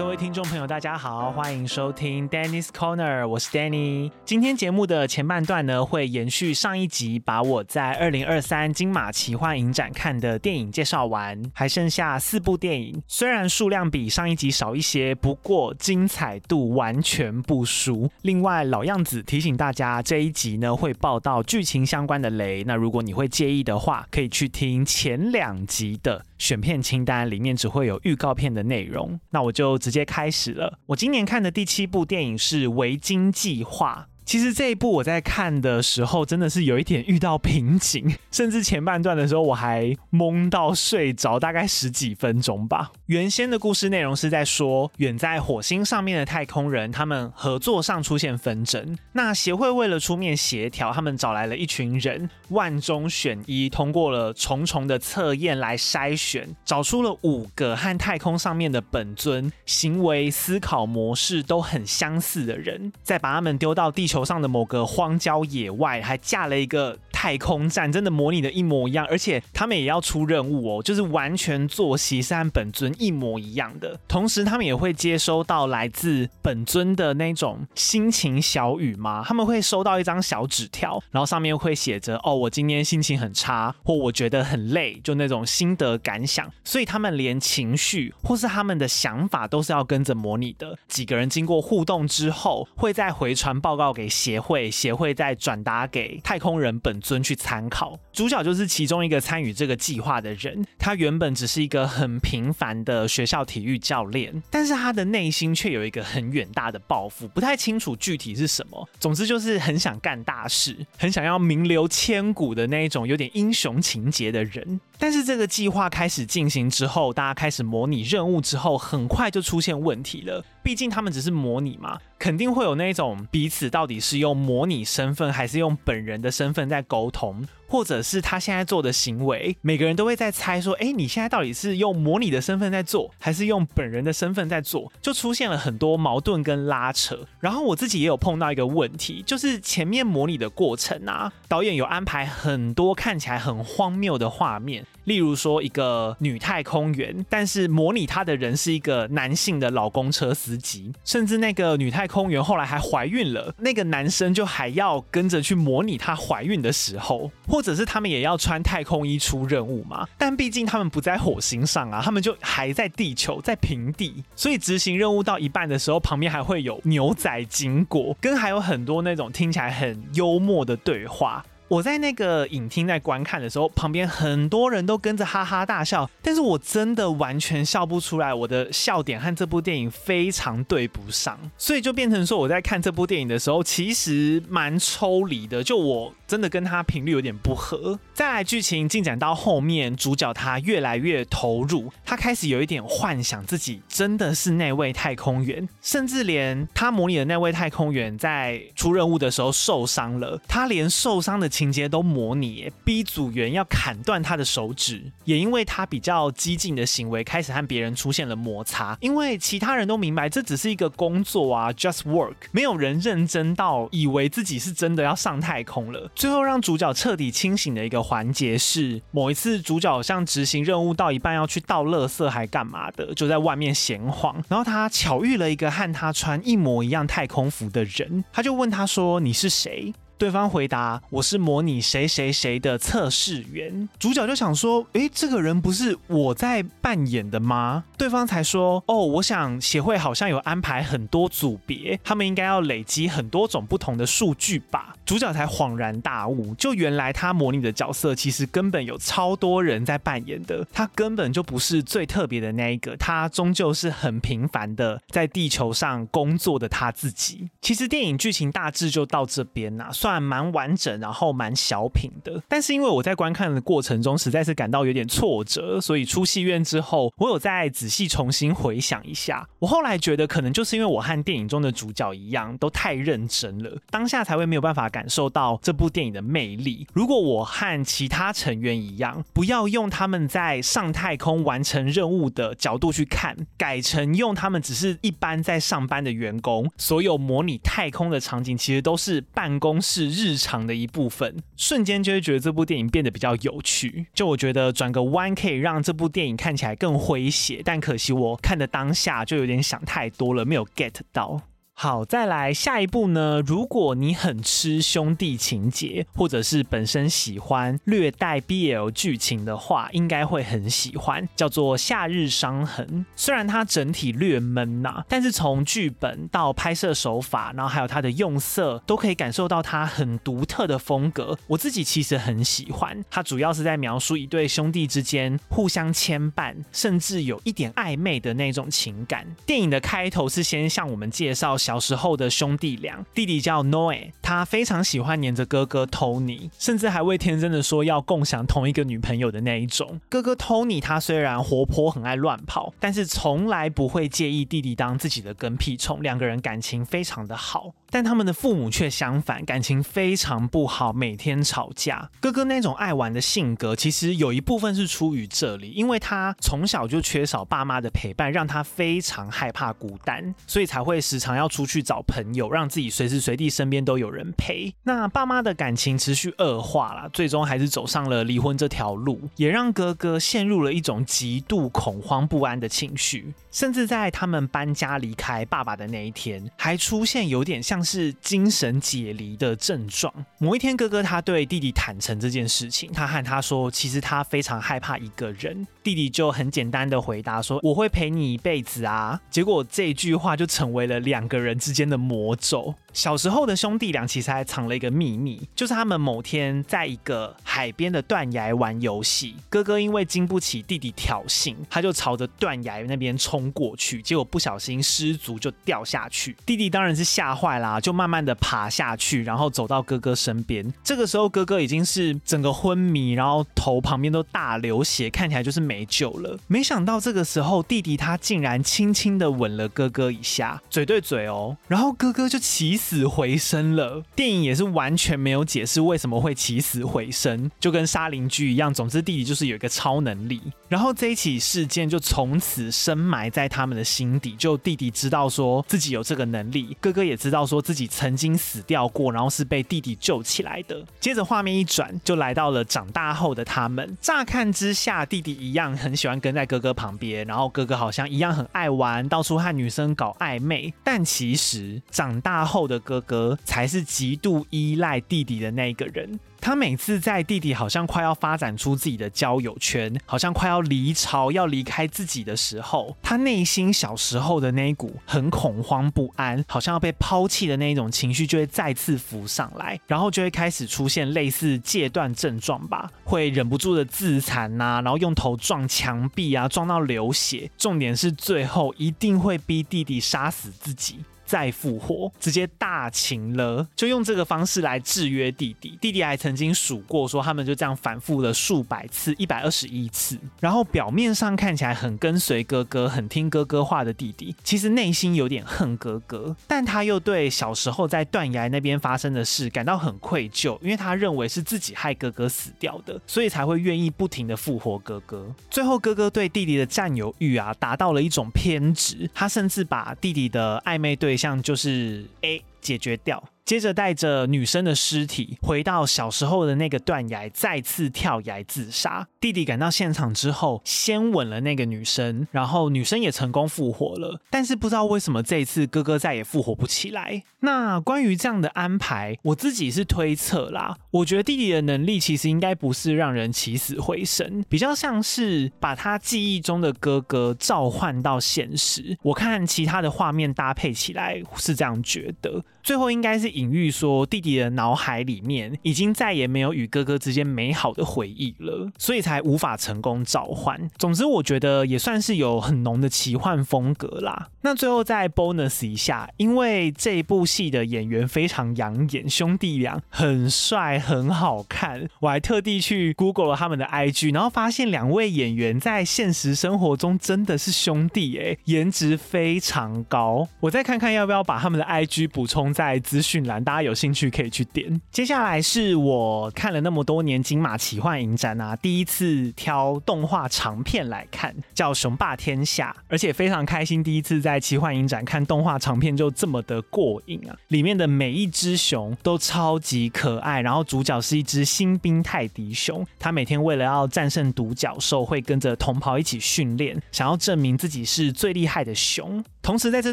各位听众朋友，大家好，欢迎收听 Danny's Corner，我是 Danny。今天节目的前半段呢，会延续上一集，把我在二零二三金马奇幻影展看的电影介绍完，还剩下四部电影，虽然数量比上一集少一些，不过精彩度完全不输。另外，老样子提醒大家，这一集呢会报道剧情相关的雷，那如果你会介意的话，可以去听前两集的。选片清单里面只会有预告片的内容，那我就直接开始了。我今年看的第七部电影是《维京计划》。其实这一部我在看的时候真的是有一点遇到瓶颈，甚至前半段的时候我还懵到睡着，大概十几分钟吧。原先的故事内容是在说，远在火星上面的太空人，他们合作上出现纷争。那协会为了出面协调，他们找来了一群人，万中选一，通过了重重的测验来筛选，找出了五个和太空上面的本尊行为、思考模式都很相似的人，再把他们丢到地球。头上的某个荒郊野外，还架了一个太空站，真的模拟的一模一样，而且他们也要出任务哦，就是完全作息是和本尊一模一样的。同时，他们也会接收到来自本尊的那种心情小语嘛，他们会收到一张小纸条，然后上面会写着：“哦，我今天心情很差，或我觉得很累，就那种心得感想。”所以他们连情绪或是他们的想法都是要跟着模拟的。几个人经过互动之后，会再回传报告给协会，协会再转达给太空人本尊。去参考，主角就是其中一个参与这个计划的人。他原本只是一个很平凡的学校体育教练，但是他的内心却有一个很远大的抱负，不太清楚具体是什么。总之就是很想干大事，很想要名留千古的那一种有点英雄情节的人。但是这个计划开始进行之后，大家开始模拟任务之后，很快就出现问题了。毕竟他们只是模拟嘛，肯定会有那种彼此到底是用模拟身份还是用本人的身份在沟通。或者是他现在做的行为，每个人都会在猜说，哎，你现在到底是用模拟的身份在做，还是用本人的身份在做？就出现了很多矛盾跟拉扯。然后我自己也有碰到一个问题，就是前面模拟的过程啊，导演有安排很多看起来很荒谬的画面，例如说一个女太空员，但是模拟她的人是一个男性的老公车司机，甚至那个女太空员后来还怀孕了，那个男生就还要跟着去模拟她怀孕的时候，或者是他们也要穿太空衣出任务嘛？但毕竟他们不在火星上啊，他们就还在地球，在平地，所以执行任务到一半的时候，旁边还会有牛仔经过，跟还有很多那种听起来很幽默的对话。我在那个影厅在观看的时候，旁边很多人都跟着哈哈大笑，但是我真的完全笑不出来，我的笑点和这部电影非常对不上，所以就变成说我在看这部电影的时候，其实蛮抽离的，就我真的跟他频率有点不合。再来剧情进展到后面，主角他越来越投入，他开始有一点幻想自己真的是那位太空员，甚至连他模拟的那位太空员在出任务的时候受伤了，他连受伤的情节都模拟，逼组员要砍断他的手指，也因为他比较激进的行为，开始和别人出现了摩擦。因为其他人都明白这只是一个工作啊，just work，没有人认真到以为自己是真的要上太空了。最后让主角彻底清醒的一个环节是，某一次主角像执行任务到一半要去倒垃圾还干嘛的，就在外面闲晃，然后他巧遇了一个和他穿一模一样太空服的人，他就问他说：“你是谁？”对方回答：“我是模拟谁谁谁的测试员。”主角就想说：“诶，这个人不是我在扮演的吗？”对方才说：“哦，我想协会好像有安排很多组别，他们应该要累积很多种不同的数据吧。”主角才恍然大悟，就原来他模拟的角色其实根本有超多人在扮演的，他根本就不是最特别的那一个，他终究是很平凡的在地球上工作的他自己。其实电影剧情大致就到这边啦、啊，算。蛮完整，然后蛮小品的，但是因为我在观看的过程中实在是感到有点挫折，所以出戏院之后，我有再仔细重新回想一下。我后来觉得，可能就是因为我和电影中的主角一样，都太认真了，当下才会没有办法感感受到这部电影的魅力。如果我和其他成员一样，不要用他们在上太空完成任务的角度去看，改成用他们只是一般在上班的员工，所有模拟太空的场景其实都是办公室日常的一部分，瞬间就会觉得这部电影变得比较有趣。就我觉得转个弯可以让这部电影看起来更诙谐，但可惜我看的当下就有点想太多了，没有 get 到。好，再来下一部呢。如果你很吃兄弟情节，或者是本身喜欢略带 BL 剧情的话，应该会很喜欢，叫做《夏日伤痕》。虽然它整体略闷呐，但是从剧本到拍摄手法，然后还有它的用色，都可以感受到它很独特的风格。我自己其实很喜欢。它主要是在描述一对兄弟之间互相牵绊，甚至有一点暧昧的那种情感。电影的开头是先向我们介绍小时候的兄弟俩，弟弟叫 Noe，他非常喜欢黏着哥哥 Tony，甚至还会天真的说要共享同一个女朋友的那一种。哥哥 Tony 他虽然活泼很爱乱跑，但是从来不会介意弟弟当自己的跟屁虫，两个人感情非常的好。但他们的父母却相反，感情非常不好，每天吵架。哥哥那种爱玩的性格，其实有一部分是出于这里，因为他从小就缺少爸妈的陪伴，让他非常害怕孤单，所以才会时常要出去找朋友，让自己随时随地身边都有人陪。那爸妈的感情持续恶化了，最终还是走上了离婚这条路，也让哥哥陷入了一种极度恐慌不安的情绪，甚至在他们搬家离开爸爸的那一天，还出现有点像。是精神解离的症状。某一天，哥哥他对弟弟坦诚这件事情，他和他说，其实他非常害怕一个人。弟弟就很简单的回答说：“我会陪你一辈子啊。”结果这句话就成为了两个人之间的魔咒。小时候的兄弟俩其实还藏了一个秘密，就是他们某天在一个海边的断崖玩游戏，哥哥因为经不起弟弟挑衅，他就朝着断崖那边冲过去，结果不小心失足就掉下去。弟弟当然是吓坏啦，就慢慢的爬下去，然后走到哥哥身边。这个时候哥哥已经是整个昏迷，然后头旁边都大流血，看起来就是没救了。没想到这个时候弟弟他竟然轻轻的吻了哥哥一下，嘴对嘴哦，然后哥哥就起死回生了，电影也是完全没有解释为什么会起死回生，就跟杀邻居一样。总之，弟弟就是有一个超能力。然后这一起事件就从此深埋在他们的心底。就弟弟知道说自己有这个能力，哥哥也知道说自己曾经死掉过，然后是被弟弟救起来的。接着画面一转，就来到了长大后的他们。乍看之下，弟弟一样很喜欢跟在哥哥旁边，然后哥哥好像一样很爱玩，到处和女生搞暧昧。但其实长大后，的哥哥才是极度依赖弟弟的那一个人。他每次在弟弟好像快要发展出自己的交友圈，好像快要离巢、要离开自己的时候，他内心小时候的那一股很恐慌不安，好像要被抛弃的那一种情绪就会再次浮上来，然后就会开始出现类似戒断症状吧，会忍不住的自残呐、啊，然后用头撞墙壁啊，撞到流血。重点是最后一定会逼弟弟杀死自己。再复活，直接大情了，就用这个方式来制约弟弟。弟弟还曾经数过，说他们就这样反复了数百次，一百二十一次。然后表面上看起来很跟随哥哥、很听哥哥话的弟弟，其实内心有点恨哥哥。但他又对小时候在断崖那边发生的事感到很愧疚，因为他认为是自己害哥哥死掉的，所以才会愿意不停的复活哥哥。最后，哥哥对弟弟的占有欲啊，达到了一种偏执，他甚至把弟弟的暧昧对像就是 A 解决掉。接着带着女生的尸体回到小时候的那个断崖，再次跳崖自杀。弟弟赶到现场之后，先吻了那个女生，然后女生也成功复活了。但是不知道为什么这次哥哥再也复活不起来。那关于这样的安排，我自己是推测啦。我觉得弟弟的能力其实应该不是让人起死回生，比较像是把他记忆中的哥哥召唤到现实。我看其他的画面搭配起来是这样觉得。最后应该是隐喻说，弟弟的脑海里面已经再也没有与哥哥之间美好的回忆了，所以才无法成功召唤。总之，我觉得也算是有很浓的奇幻风格啦。那最后再 bonus 一下，因为这部戏的演员非常养眼，兄弟俩很帅很好看，我还特地去 Google 了他们的 IG，然后发现两位演员在现实生活中真的是兄弟诶，颜值非常高。我再看看要不要把他们的 IG 补充在资讯栏，大家有兴趣可以去点。接下来是我看了那么多年金马奇幻影展啊，第一次挑动画长片来看，叫《雄霸天下》，而且非常开心，第一次在奇幻影展看动画长片就这么的过瘾啊！里面的每一只熊都超级可爱，然后主角是一只新兵泰迪熊，他每天为了要战胜独角兽，会跟着同袍一起训练，想要证明自己是最厉害的熊。同时在这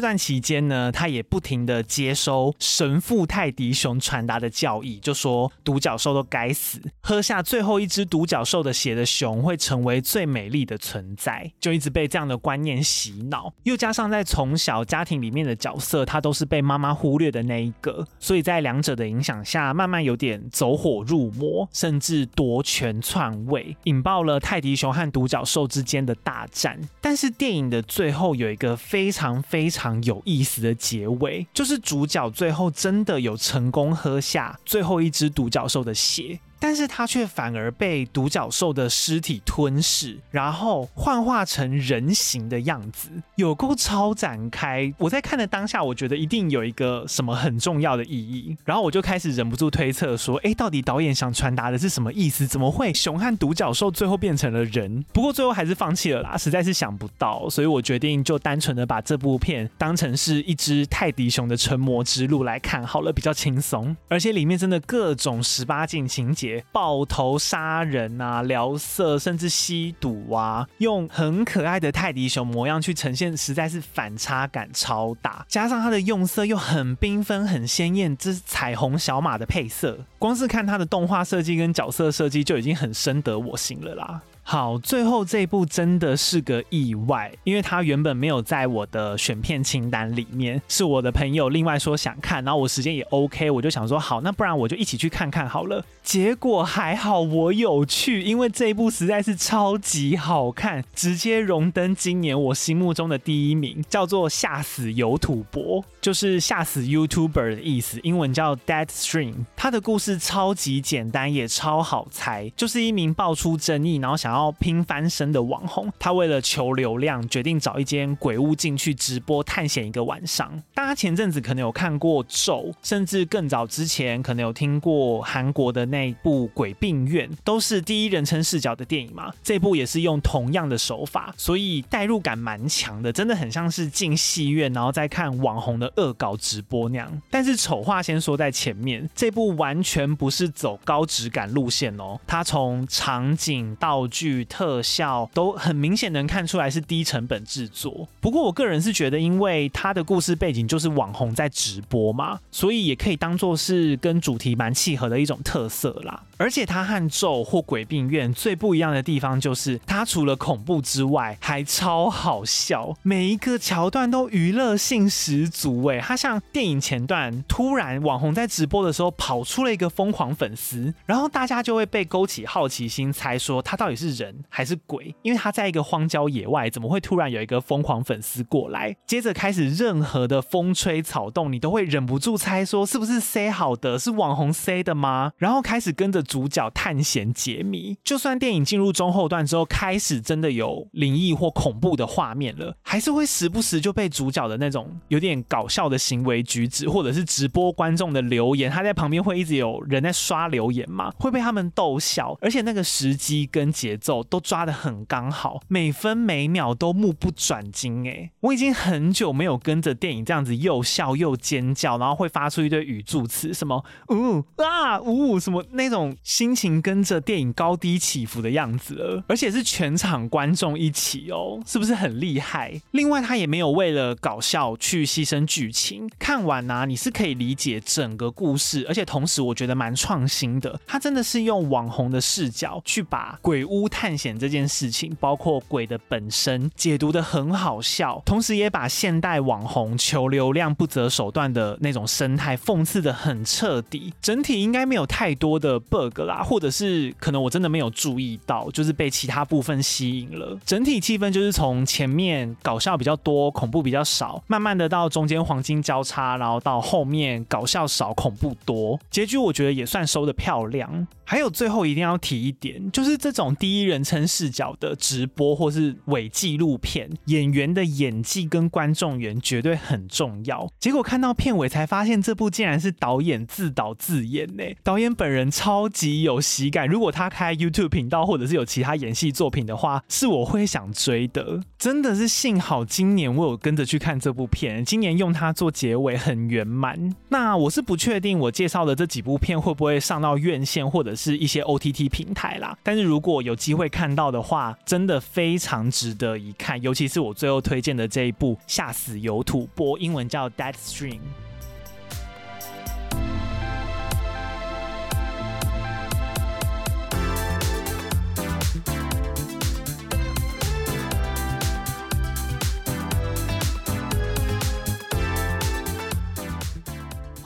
段期间呢，他也不停的接收神父泰迪熊传达的教义，就说独角兽都该死，喝下最后一只独角兽的血的熊会成为最美丽的存在，就一直被这样的观念洗脑。又加上在从小家庭里面的角色，他都是被妈妈忽略的那一个，所以在两者的影响下，慢慢有点走火入魔，甚至夺权篡位，引爆了泰迪熊和独角兽之间的大战。但是电影的最后有一个非常。非常有意思的结尾，就是主角最后真的有成功喝下最后一只独角兽的血。但是他却反而被独角兽的尸体吞噬，然后幻化成人形的样子，有够超展开。我在看的当下，我觉得一定有一个什么很重要的意义，然后我就开始忍不住推测说，哎，到底导演想传达的是什么意思？怎么会熊和独角兽最后变成了人？不过最后还是放弃了啦，实在是想不到，所以我决定就单纯的把这部片当成是一只泰迪熊的成魔之路来看好了，比较轻松，而且里面真的各种十八禁情节。爆头杀人啊，聊色，甚至吸毒啊，用很可爱的泰迪熊模样去呈现，实在是反差感超大。加上它的用色又很缤纷、很鲜艳，这是彩虹小马的配色，光是看它的动画设计跟角色设计就已经很深得我心了啦。好，最后这一部真的是个意外，因为它原本没有在我的选片清单里面，是我的朋友另外说想看，然后我时间也 OK，我就想说好，那不然我就一起去看看好了。结果还好我有去，因为这一部实在是超级好看，直接荣登今年我心目中的第一名，叫做《吓死有土博》，就是吓死 YouTuber 的意思，英文叫 Dead Stream。它的故事超级简单，也超好猜，就是一名爆出争议，然后想要。然后拼翻身的网红，他为了求流量，决定找一间鬼屋进去直播探险一个晚上。大家前阵子可能有看过《咒》，甚至更早之前可能有听过韩国的那部《鬼病院》，都是第一人称视角的电影嘛。这部也是用同样的手法，所以代入感蛮强的，真的很像是进戏院然后再看网红的恶搞直播那样。但是丑话先说在前面，这部完全不是走高质感路线哦，它从场景道具。特效都很明显能看出来是低成本制作。不过我个人是觉得，因为它的故事背景就是网红在直播嘛，所以也可以当做是跟主题蛮契合的一种特色啦。而且它和咒或鬼病院最不一样的地方就是，它除了恐怖之外，还超好笑，每一个桥段都娱乐性十足。哎，它像电影前段突然网红在直播的时候跑出了一个疯狂粉丝，然后大家就会被勾起好奇心，猜说他到底是。人还是鬼？因为他在一个荒郊野外，怎么会突然有一个疯狂粉丝过来？接着开始任何的风吹草动，你都会忍不住猜说是不是塞好的？是网红塞的吗？然后开始跟着主角探险解谜。就算电影进入中后段之后，开始真的有灵异或恐怖的画面了，还是会时不时就被主角的那种有点搞笑的行为举止，或者是直播观众的留言，他在旁边会一直有人在刷留言嘛，会被他们逗笑，而且那个时机跟节奏。都抓得很刚好，每分每秒都目不转睛哎！我已经很久没有跟着电影这样子又笑又尖叫，然后会发出一堆语助词，什么呜啊呜什么那种心情跟着电影高低起伏的样子了，而且是全场观众一起哦，是不是很厉害？另外，他也没有为了搞笑去牺牲剧情，看完呢、你是可以理解整个故事，而且同时我觉得蛮创新的，他真的是用网红的视角去把鬼屋。探险这件事情，包括鬼的本身，解读得很好笑，同时也把现代网红求流量不择手段的那种生态讽刺得很彻底。整体应该没有太多的 bug 啦，或者是可能我真的没有注意到，就是被其他部分吸引了。整体气氛就是从前面搞笑比较多，恐怖比较少，慢慢的到中间黄金交叉，然后到后面搞笑少，恐怖多。结局我觉得也算收得漂亮。还有最后一定要提一点，就是这种第一。第一人称视角的直播或是伪纪录片，演员的演技跟观众缘绝对很重要。结果看到片尾才发现，这部竟然是导演自导自演呢！导演本人超级有喜感，如果他开 YouTube 频道或者是有其他演戏作品的话，是我会想追的。真的是幸好今年我有跟着去看这部片，今年用它做结尾很圆满。那我是不确定我介绍的这几部片会不会上到院线或者是一些 OTT 平台啦，但是如果有机会看到的话，真的非常值得一看，尤其是我最后推荐的这一部《吓死有土播》，英文叫《Deadstream》。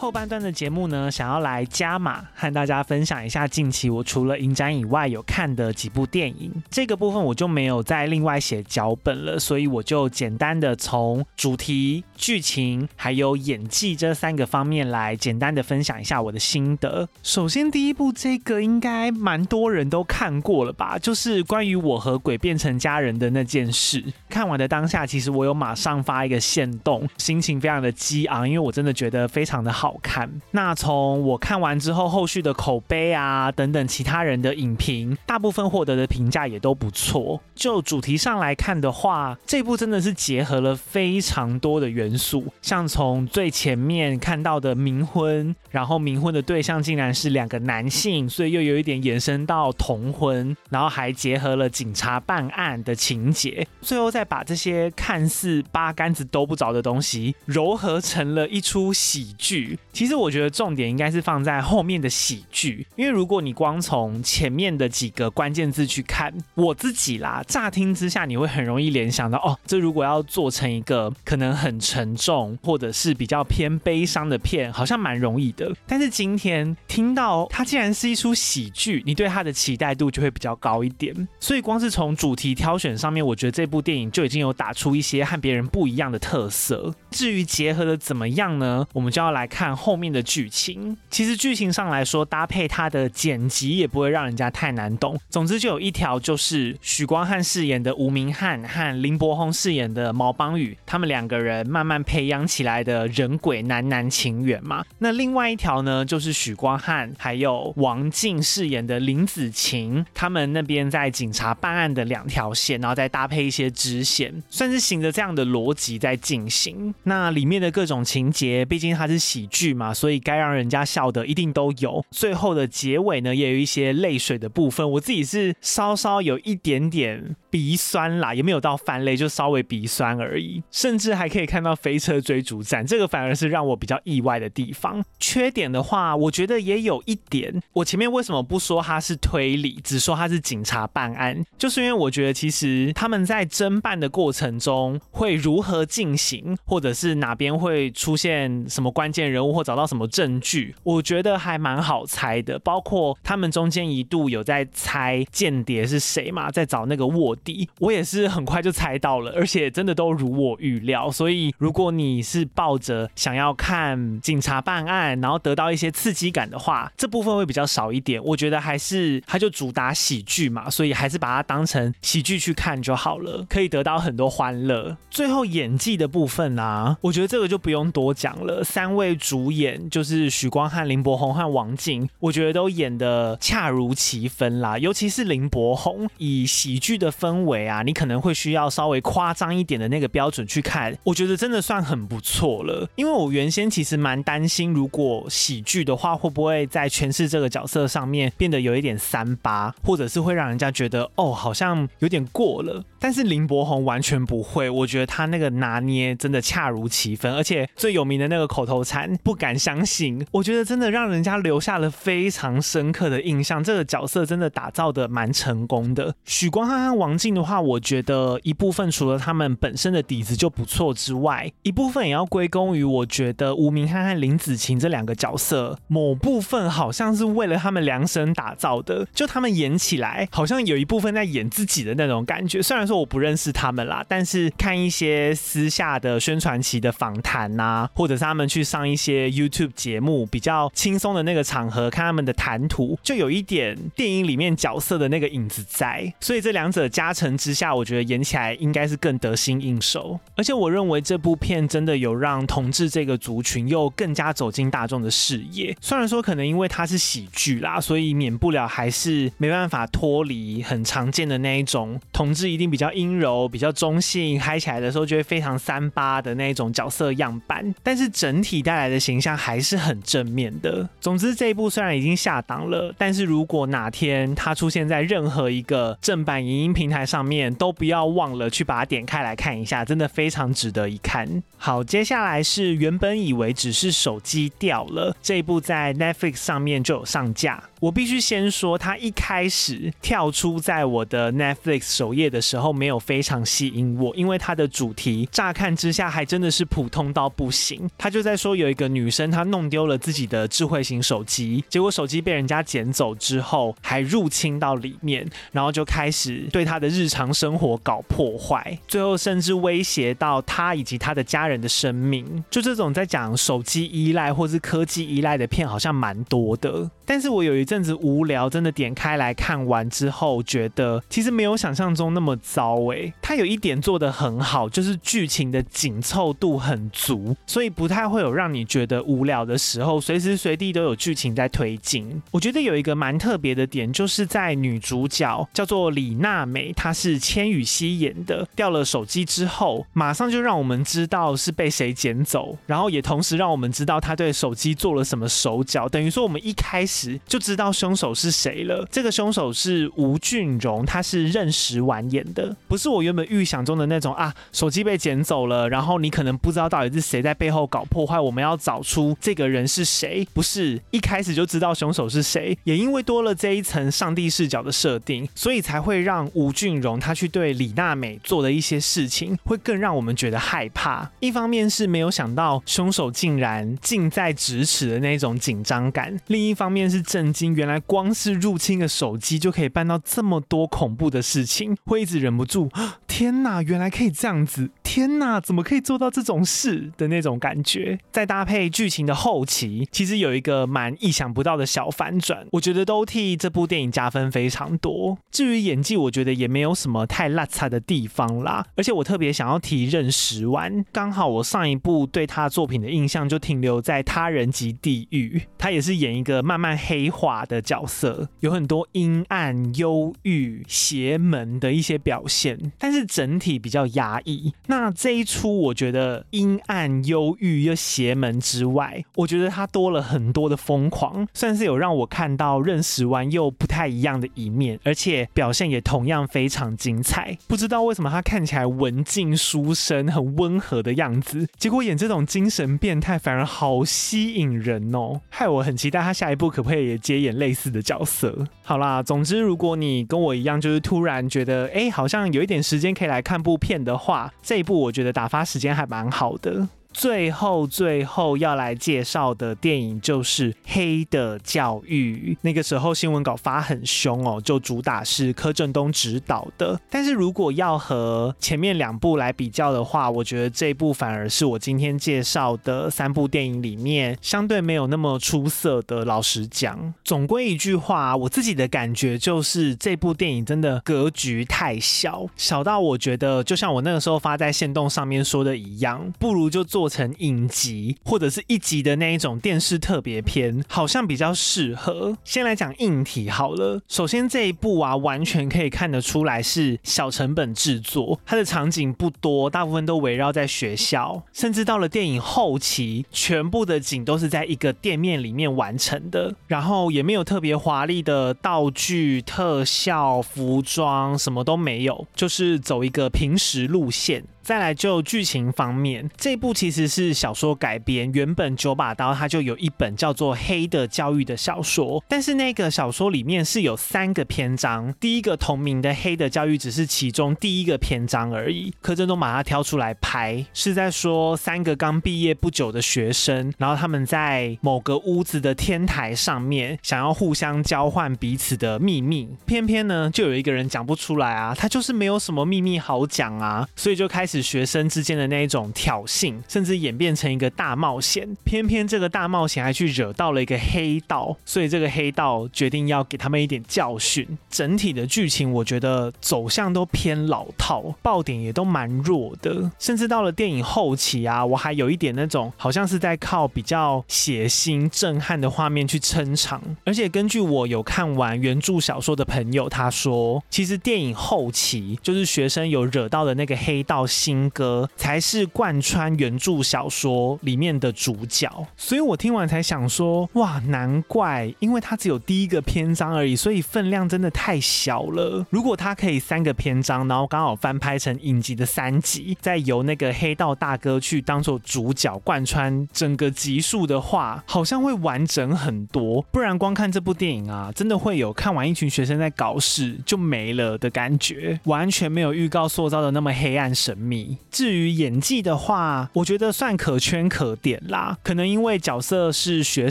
后半段的节目呢，想要来加码和大家分享一下近期我除了影展以外有看的几部电影。这个部分我就没有再另外写脚本了，所以我就简单的从主题、剧情还有演技这三个方面来简单的分享一下我的心得。首先，第一部这个应该蛮多人都看过了吧，就是关于我和鬼变成家人的那件事。看完的当下，其实我有马上发一个线动，心情非常的激昂，因为我真的觉得非常的好。好看。那从我看完之后，后续的口碑啊等等，其他人的影评，大部分获得的评价也都不错。就主题上来看的话，这部真的是结合了非常多的元素，像从最前面看到的冥婚，然后冥婚的对象竟然是两个男性，所以又有一点延伸到同婚，然后还结合了警察办案的情节，最后再把这些看似八竿子都不着的东西，糅合成了一出喜剧。其实我觉得重点应该是放在后面的喜剧，因为如果你光从前面的几个关键字去看，我自己啦，乍听之下你会很容易联想到，哦，这如果要做成一个可能很沉重或者是比较偏悲伤的片，好像蛮容易的。但是今天听到它竟然是一出喜剧，你对它的期待度就会比较高一点。所以光是从主题挑选上面，我觉得这部电影就已经有打出一些和别人不一样的特色。至于结合的怎么样呢？我们就要来看。后面的剧情，其实剧情上来说，搭配它的剪辑也不会让人家太难懂。总之就有一条，就是许光汉饰演的吴明翰和林柏宏饰演的毛邦羽，他们两个人慢慢培养起来的人鬼男男情缘嘛。那另外一条呢，就是许光汉还有王静饰演的林子晴，他们那边在警察办案的两条线，然后再搭配一些支线，算是行着这样的逻辑在进行。那里面的各种情节，毕竟它是喜。剧嘛，所以该让人家笑的一定都有。最后的结尾呢，也有一些泪水的部分。我自己是稍稍有一点点鼻酸啦，也没有到翻泪，就稍微鼻酸而已。甚至还可以看到飞车追逐战，这个反而是让我比较意外的地方。缺点的话，我觉得也有一点。我前面为什么不说它是推理，只说它是警察办案，就是因为我觉得其实他们在侦办的过程中会如何进行，或者是哪边会出现什么关键人物。或找到什么证据，我觉得还蛮好猜的。包括他们中间一度有在猜间谍是谁嘛，在找那个卧底底，我也是很快就猜到了，而且真的都如我预料。所以如果你是抱着想要看警察办案，然后得到一些刺激感的话，这部分会比较少一点。我觉得还是它就主打喜剧嘛，所以还是把它当成喜剧去看就好了，可以得到很多欢乐。最后演技的部分啊，我觉得这个就不用多讲了，三位主。演就是许光汉、林柏宏和王静，我觉得都演得恰如其分啦。尤其是林柏宏，以喜剧的分氛围啊，你可能会需要稍微夸张一点的那个标准去看，我觉得真的算很不错了。因为我原先其实蛮担心，如果喜剧的话，会不会在诠释这个角色上面变得有一点三八，或者是会让人家觉得哦，好像有点过了。但是林柏宏完全不会，我觉得他那个拿捏真的恰如其分，而且最有名的那个口头禅。不敢相信，我觉得真的让人家留下了非常深刻的印象。这个角色真的打造的蛮成功的。许光汉和王净镜的话，我觉得一部分除了他们本身的底子就不错之外，一部分也要归功于我觉得吴明翰和林子晴这两个角色，某部分好像是为了他们量身打造的。就他们演起来，好像有一部分在演自己的那种感觉。虽然说我不认识他们啦，但是看一些私下的宣传期的访谈呐，或者是他们去上一些 YouTube 节目，比较轻松的那个场合，看他们的谈吐，就有一点电影里面角色的那个影子在。所以这两者加成之下，我觉得演起来应该是更得心应手。而且我认为这部片真的有让同志这个族群又更加走进大众的视野。虽然说可能因为它是喜剧啦，所以免不了还是没办法脱离很常见的那一种同志一定比较阴柔、比较中性，嗨起来的时候就会非常三八的那一种角色样板。但是整体带来的形象还是很正面的。总之这一部虽然已经下档了，但是如果哪天它出现在任何一个正版影音平台上面，都不要忘了去把它点开来看一下，真的非常值得一看。好，接下来是原本以为只是手机掉了，这一部在 Netflix 上面就有上架。我必须先说，它一开始跳出在我的 Netflix 首页的时候，没有非常吸引我，因为它的主题乍看之下还真的是普通到不行。他就在说有一个女生她弄丢了自己的智慧型手机，结果手机被人家捡走之后，还入侵到里面，然后就开始对她的日常生活搞破坏，最后甚至威胁到她以及她的家人的生命。就这种在讲手机依赖或是科技依赖的片，好像蛮多的。但是我有一阵子无聊，真的点开来看完之后，觉得其实没有想象中那么糟诶。它有一点做得很好，就是剧情的紧凑度很足，所以不太会有让你觉得无聊的时候，随时随地都有剧情在推进。我觉得有一个蛮特别的点，就是在女主角叫做李娜美，她是千羽熙演的，掉了手机之后，马上就让我们知道是被谁捡走，然后也同时让我们知道她对手机做了什么手脚，等于说我们一开始。就知道到凶手是谁了。这个凶手是吴俊荣，他是认识完演的，不是我原本预想中的那种啊，手机被捡走了，然后你可能不知道到底是谁在背后搞破坏，我们要找出这个人是谁。不是一开始就知道凶手是谁，也因为多了这一层上帝视角的设定，所以才会让吴俊荣他去对李娜美做的一些事情，会更让我们觉得害怕。一方面是没有想到凶手竟然近在咫尺的那种紧张感，另一方面。是震惊，原来光是入侵个手机就可以办到这么多恐怖的事情，会一直忍不住。天哪，原来可以这样子！天哪，怎么可以做到这种事的那种感觉？再搭配剧情的后期，其实有一个蛮意想不到的小反转，我觉得都替这部电影加分非常多。至于演技，我觉得也没有什么太落差的地方啦。而且我特别想要提任时完，刚好我上一部对他作品的印象就停留在《他人及地狱》，他也是演一个慢慢黑化的角色，有很多阴暗、忧郁、邪门的一些表现，但是。整体比较压抑。那这一出，我觉得阴暗、忧郁又邪门之外，我觉得它多了很多的疯狂，算是有让我看到认识完又不太一样的一面，而且表现也同样非常精彩。不知道为什么他看起来文静书生、很温和的样子，结果演这种精神变态反而好吸引人哦，害我很期待他下一部可不可以也接演类似的角色。好啦，总之如果你跟我一样，就是突然觉得哎，好像有一点时间。可以来看部片的话，这一部我觉得打发时间还蛮好的。最后，最后要来介绍的电影就是《黑的教育》。那个时候新闻稿发很凶哦，就主打是柯震东执导的。但是如果要和前面两部来比较的话，我觉得这部反而是我今天介绍的三部电影里面相对没有那么出色的。老实讲，总归一句话，我自己的感觉就是这部电影真的格局太小，小到我觉得就像我那个时候发在线动上面说的一样，不如就做。做成影集或者是一集的那一种电视特别篇，好像比较适合。先来讲硬体好了，首先这一部啊，完全可以看得出来是小成本制作，它的场景不多，大部分都围绕在学校，甚至到了电影后期，全部的景都是在一个店面里面完成的，然后也没有特别华丽的道具、特效、服装，什么都没有，就是走一个平实路线。再来就剧情方面，这部其实是小说改编，原本九把刀它就有一本叫做《黑的教育》的小说，但是那个小说里面是有三个篇章，第一个同名的《黑的教育》只是其中第一个篇章而已。柯震东把它挑出来拍，是在说三个刚毕业不久的学生，然后他们在某个屋子的天台上面，想要互相交换彼此的秘密，偏偏呢就有一个人讲不出来啊，他就是没有什么秘密好讲啊，所以就开始。是学生之间的那一种挑衅，甚至演变成一个大冒险。偏偏这个大冒险还去惹到了一个黑道，所以这个黑道决定要给他们一点教训。整体的剧情我觉得走向都偏老套，爆点也都蛮弱的。甚至到了电影后期啊，我还有一点那种好像是在靠比较血腥震撼的画面去撑场。而且根据我有看完原著小说的朋友他说，其实电影后期就是学生有惹到的那个黑道。新歌才是贯穿原著小说里面的主角，所以我听完才想说，哇，难怪，因为它只有第一个篇章而已，所以分量真的太小了。如果它可以三个篇章，然后刚好翻拍成影集的三集，再由那个黑道大哥去当做主角贯穿整个集数的话，好像会完整很多。不然光看这部电影啊，真的会有看完一群学生在搞事就没了的感觉，完全没有预告塑造的那么黑暗神秘。至于演技的话，我觉得算可圈可点啦。可能因为角色是学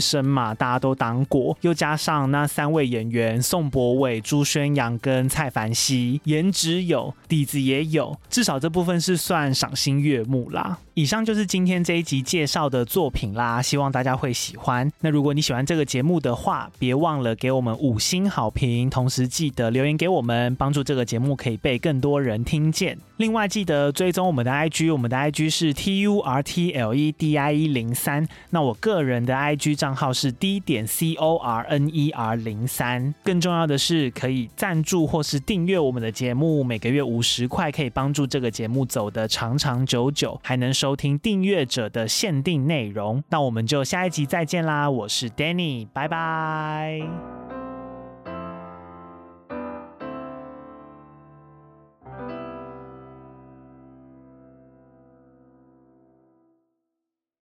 生嘛，大家都当过，又加上那三位演员宋博伟、朱轩洋跟蔡凡熙，颜值有，底子也有，至少这部分是算赏心悦目啦。以上就是今天这一集介绍的作品啦，希望大家会喜欢。那如果你喜欢这个节目的话，别忘了给我们五星好评，同时记得留言给我们，帮助这个节目可以被更多人听见。另外记得追踪我们的 IG，我们的 IG 是 T U R T L E D I E 零三。那我个人的 IG 账号是 D 点 C O R N E R 零三。更重要的是，可以赞助或是订阅我们的节目，每个月五十块可以帮助这个节目走得长长久久，还能收听订阅者的限定内容，那我们就下一集再见啦！我是 Danny，拜拜。